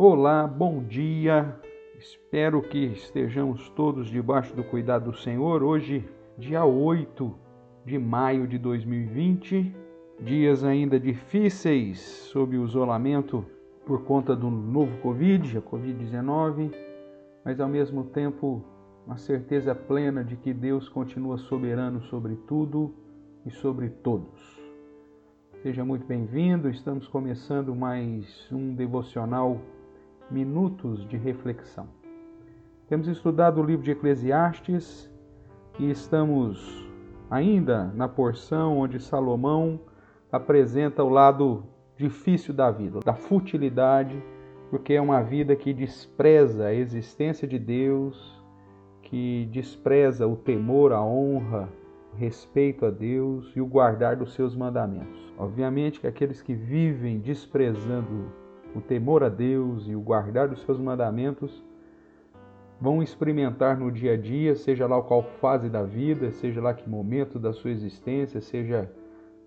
Olá, bom dia. Espero que estejamos todos debaixo do cuidado do Senhor. Hoje, dia 8 de maio de 2020, dias ainda difíceis sob o isolamento por conta do novo Covid, a Covid-19, mas ao mesmo tempo uma certeza plena de que Deus continua soberano sobre tudo e sobre todos. Seja muito bem-vindo, estamos começando mais um devocional Minutos de Reflexão. Temos estudado o livro de Eclesiastes e estamos ainda na porção onde Salomão apresenta o lado difícil da vida, da futilidade, porque é uma vida que despreza a existência de Deus, que despreza o temor, a honra, o respeito a Deus e o guardar dos seus mandamentos. Obviamente que aqueles que vivem desprezando o temor a Deus e o guardar dos seus mandamentos vão experimentar no dia a dia, seja lá qual fase da vida, seja lá que momento da sua existência, seja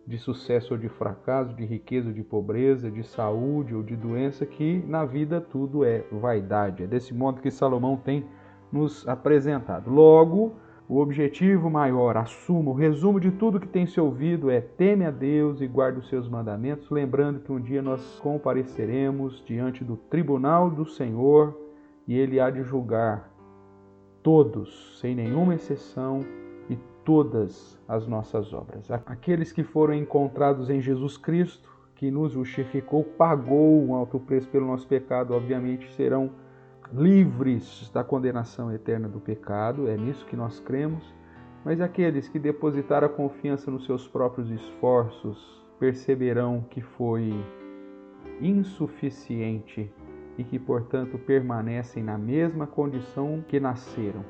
de sucesso ou de fracasso, de riqueza ou de pobreza, de saúde ou de doença, que na vida tudo é vaidade. É desse modo que Salomão tem nos apresentado. Logo, o objetivo maior, assumo, o resumo de tudo que tem se ouvido é teme a Deus e guarde os seus mandamentos, lembrando que um dia nós compareceremos diante do tribunal do Senhor e ele há de julgar todos, sem nenhuma exceção, e todas as nossas obras. Aqueles que foram encontrados em Jesus Cristo, que nos justificou, pagou um alto preço pelo nosso pecado, obviamente serão livres da condenação eterna do pecado, é nisso que nós cremos. Mas aqueles que depositaram a confiança nos seus próprios esforços perceberão que foi insuficiente e que, portanto, permanecem na mesma condição que nasceram,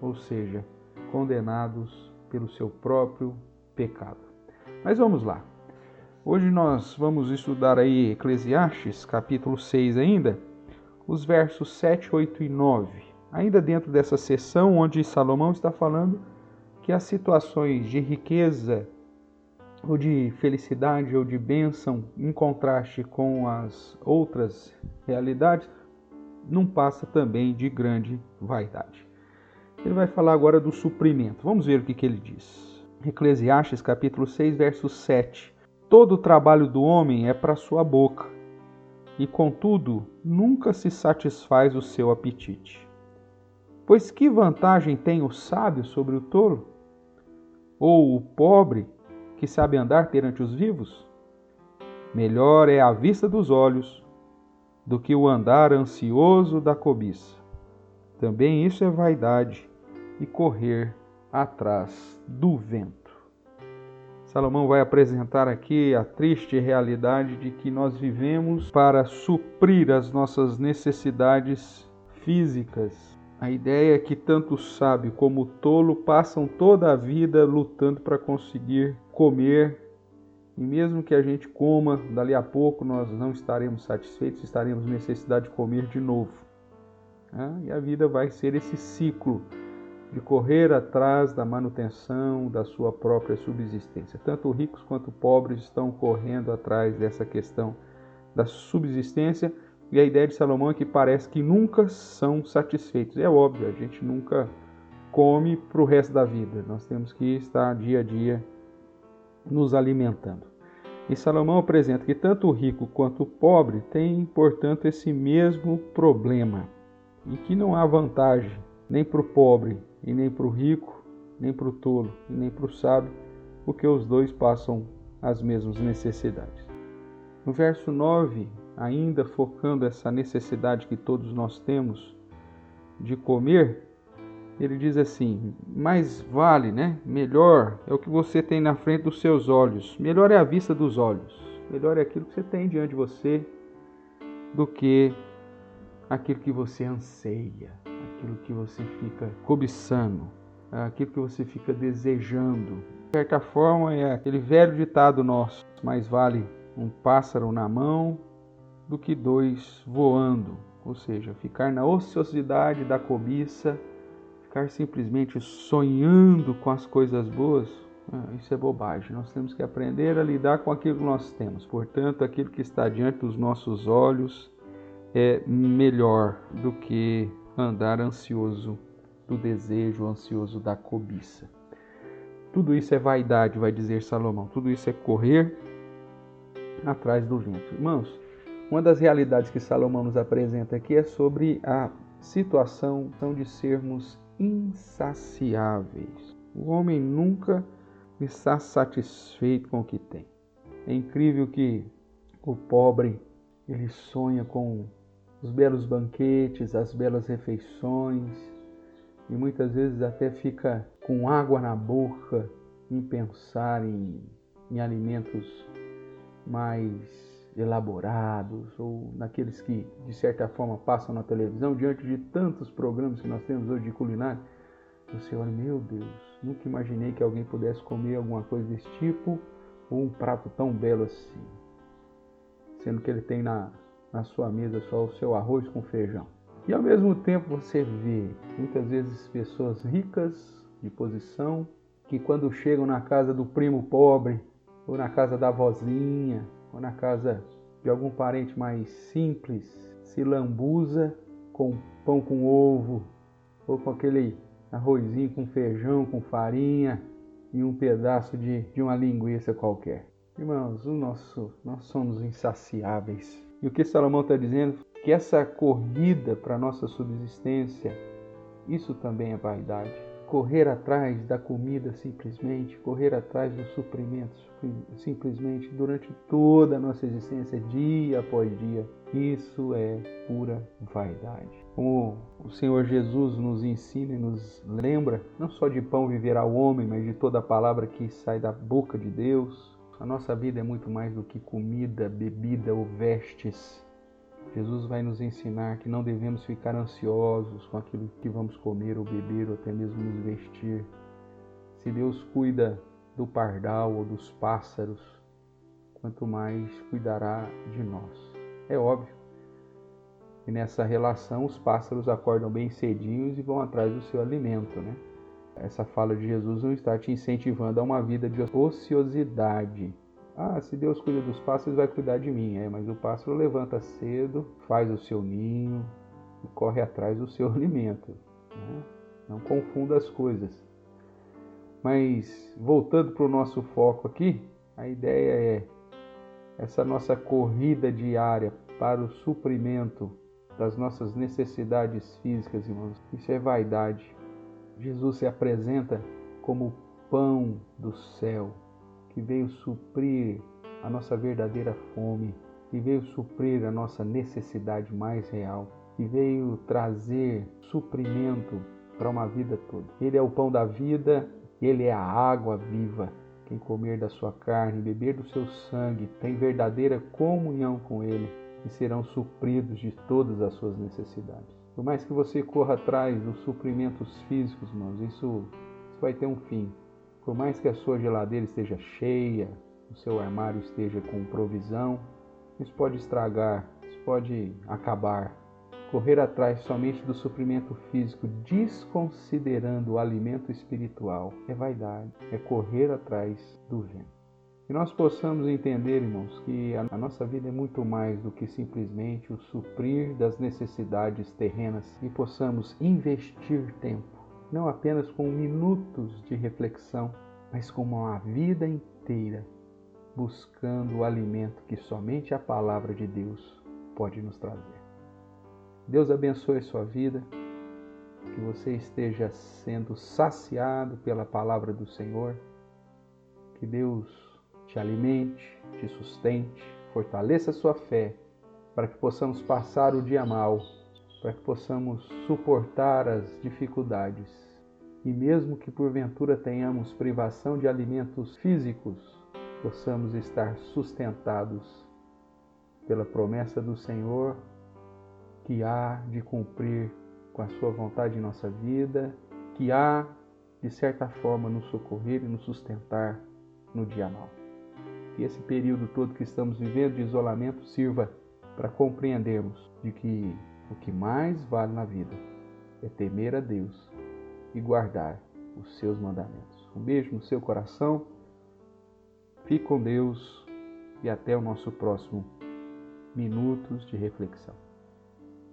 ou seja, condenados pelo seu próprio pecado. Mas vamos lá. Hoje nós vamos estudar aí Eclesiastes, capítulo 6 ainda, os versos 7, 8 e 9. Ainda dentro dessa sessão onde Salomão está falando que as situações de riqueza ou de felicidade ou de bênção em contraste com as outras realidades não passa também de grande vaidade. Ele vai falar agora do suprimento. Vamos ver o que, que ele diz. Eclesiastes capítulo 6, verso 7. Todo o trabalho do homem é para sua boca, e contudo nunca se satisfaz o seu apetite. Pois que vantagem tem o sábio sobre o tolo? Ou o pobre que sabe andar perante os vivos? Melhor é a vista dos olhos do que o andar ansioso da cobiça. Também isso é vaidade e correr atrás do vento. Salomão vai apresentar aqui a triste realidade de que nós vivemos para suprir as nossas necessidades físicas a ideia é que tanto o sábio como o tolo passam toda a vida lutando para conseguir comer, e mesmo que a gente coma, dali a pouco nós não estaremos satisfeitos, estaremos necessidade de comer de novo. E a vida vai ser esse ciclo de correr atrás da manutenção da sua própria subsistência. Tanto ricos quanto pobres estão correndo atrás dessa questão da subsistência e a ideia de Salomão é que parece que nunca são satisfeitos. É óbvio, a gente nunca come para o resto da vida. Nós temos que estar dia a dia nos alimentando. E Salomão apresenta que tanto o rico quanto o pobre têm, portanto, esse mesmo problema. E que não há vantagem nem para o pobre, e nem para o rico, nem para o tolo, e nem para o sábio, porque os dois passam as mesmas necessidades. No verso 9, ainda focando essa necessidade que todos nós temos de comer, ele diz assim: mais vale, né? Melhor é o que você tem na frente dos seus olhos. Melhor é a vista dos olhos. Melhor é aquilo que você tem diante de você do que aquilo que você anseia, aquilo que você fica cobiçando, aquilo que você fica desejando. De certa forma, é aquele velho ditado nosso: mais vale um pássaro na mão do que dois voando, ou seja, ficar na ociosidade da cobiça, ficar simplesmente sonhando com as coisas boas, ah, isso é bobagem. Nós temos que aprender a lidar com aquilo que nós temos. Portanto, aquilo que está diante dos nossos olhos é melhor do que andar ansioso do desejo, ansioso da cobiça. Tudo isso é vaidade, vai dizer Salomão. Tudo isso é correr atrás do vento. Irmãos, uma das realidades que Salomão nos apresenta aqui é sobre a situação de sermos insaciáveis. O homem nunca está satisfeito com o que tem. É incrível que o pobre ele sonha com os belos banquetes, as belas refeições e muitas vezes até fica com água na boca em pensar em, em alimentos mais elaborados ou naqueles que de certa forma passam na televisão diante de tantos programas que nós temos hoje de culinária você olha meu Deus nunca imaginei que alguém pudesse comer alguma coisa desse tipo ou um prato tão belo assim. Sendo que ele tem na, na sua mesa só o seu arroz com feijão e ao mesmo tempo você vê muitas vezes pessoas ricas de posição que quando chegam na casa do primo pobre ou na casa da vozinha ou na casa de algum parente mais simples, se lambuza com pão com ovo, ou com aquele arrozinho com feijão, com farinha e um pedaço de, de uma linguiça qualquer. Irmãos, o nosso, nós somos insaciáveis. E o que Salomão está dizendo? Que essa corrida para a nossa subsistência, isso também é vaidade correr atrás da comida simplesmente, correr atrás dos suprimentos simplesmente durante toda a nossa existência, dia após dia. Isso é pura vaidade. Como o Senhor Jesus nos ensina e nos lembra, não só de pão viverá o homem, mas de toda a palavra que sai da boca de Deus. A nossa vida é muito mais do que comida, bebida ou vestes Jesus vai nos ensinar que não devemos ficar ansiosos com aquilo que vamos comer ou beber ou até mesmo nos vestir. Se Deus cuida do pardal ou dos pássaros, quanto mais cuidará de nós. É óbvio que nessa relação os pássaros acordam bem cedinhos e vão atrás do seu alimento, né? Essa fala de Jesus não está te incentivando a uma vida de ociosidade, ah, se Deus cuida dos pássaros, vai cuidar de mim. É, mas o pássaro levanta cedo, faz o seu ninho e corre atrás do seu alimento. Né? Não confunda as coisas. Mas voltando para o nosso foco aqui, a ideia é essa nossa corrida diária para o suprimento das nossas necessidades físicas, irmãos. Isso é vaidade. Jesus se apresenta como o pão do céu que veio suprir a nossa verdadeira fome, que veio suprir a nossa necessidade mais real, que veio trazer suprimento para uma vida toda. Ele é o pão da vida, ele é a água viva. Quem comer da sua carne, beber do seu sangue, tem verdadeira comunhão com ele e serão supridos de todas as suas necessidades. Por mais que você corra atrás dos suprimentos físicos, irmãos, isso, isso vai ter um fim. Por mais que a sua geladeira esteja cheia, o seu armário esteja com provisão, isso pode estragar, isso pode acabar. Correr atrás somente do suprimento físico, desconsiderando o alimento espiritual, é vaidade, é correr atrás do vento. Que nós possamos entender, irmãos, que a nossa vida é muito mais do que simplesmente o suprir das necessidades terrenas e possamos investir tempo não apenas com minutos de reflexão, mas com uma vida inteira buscando o alimento que somente a palavra de Deus pode nos trazer. Deus abençoe sua vida, que você esteja sendo saciado pela palavra do Senhor, que Deus te alimente, te sustente, fortaleça a sua fé, para que possamos passar o dia mal para que possamos suportar as dificuldades. E mesmo que porventura tenhamos privação de alimentos físicos, possamos estar sustentados pela promessa do Senhor que há de cumprir com a sua vontade em nossa vida, que há de certa forma nos socorrer e nos sustentar no dia mal. Que esse período todo que estamos vivendo de isolamento sirva para compreendermos de que o que mais vale na vida é temer a Deus e guardar os seus mandamentos. Um beijo no seu coração. Fique com Deus e até o nosso próximo Minutos de Reflexão.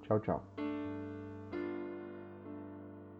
Tchau, tchau.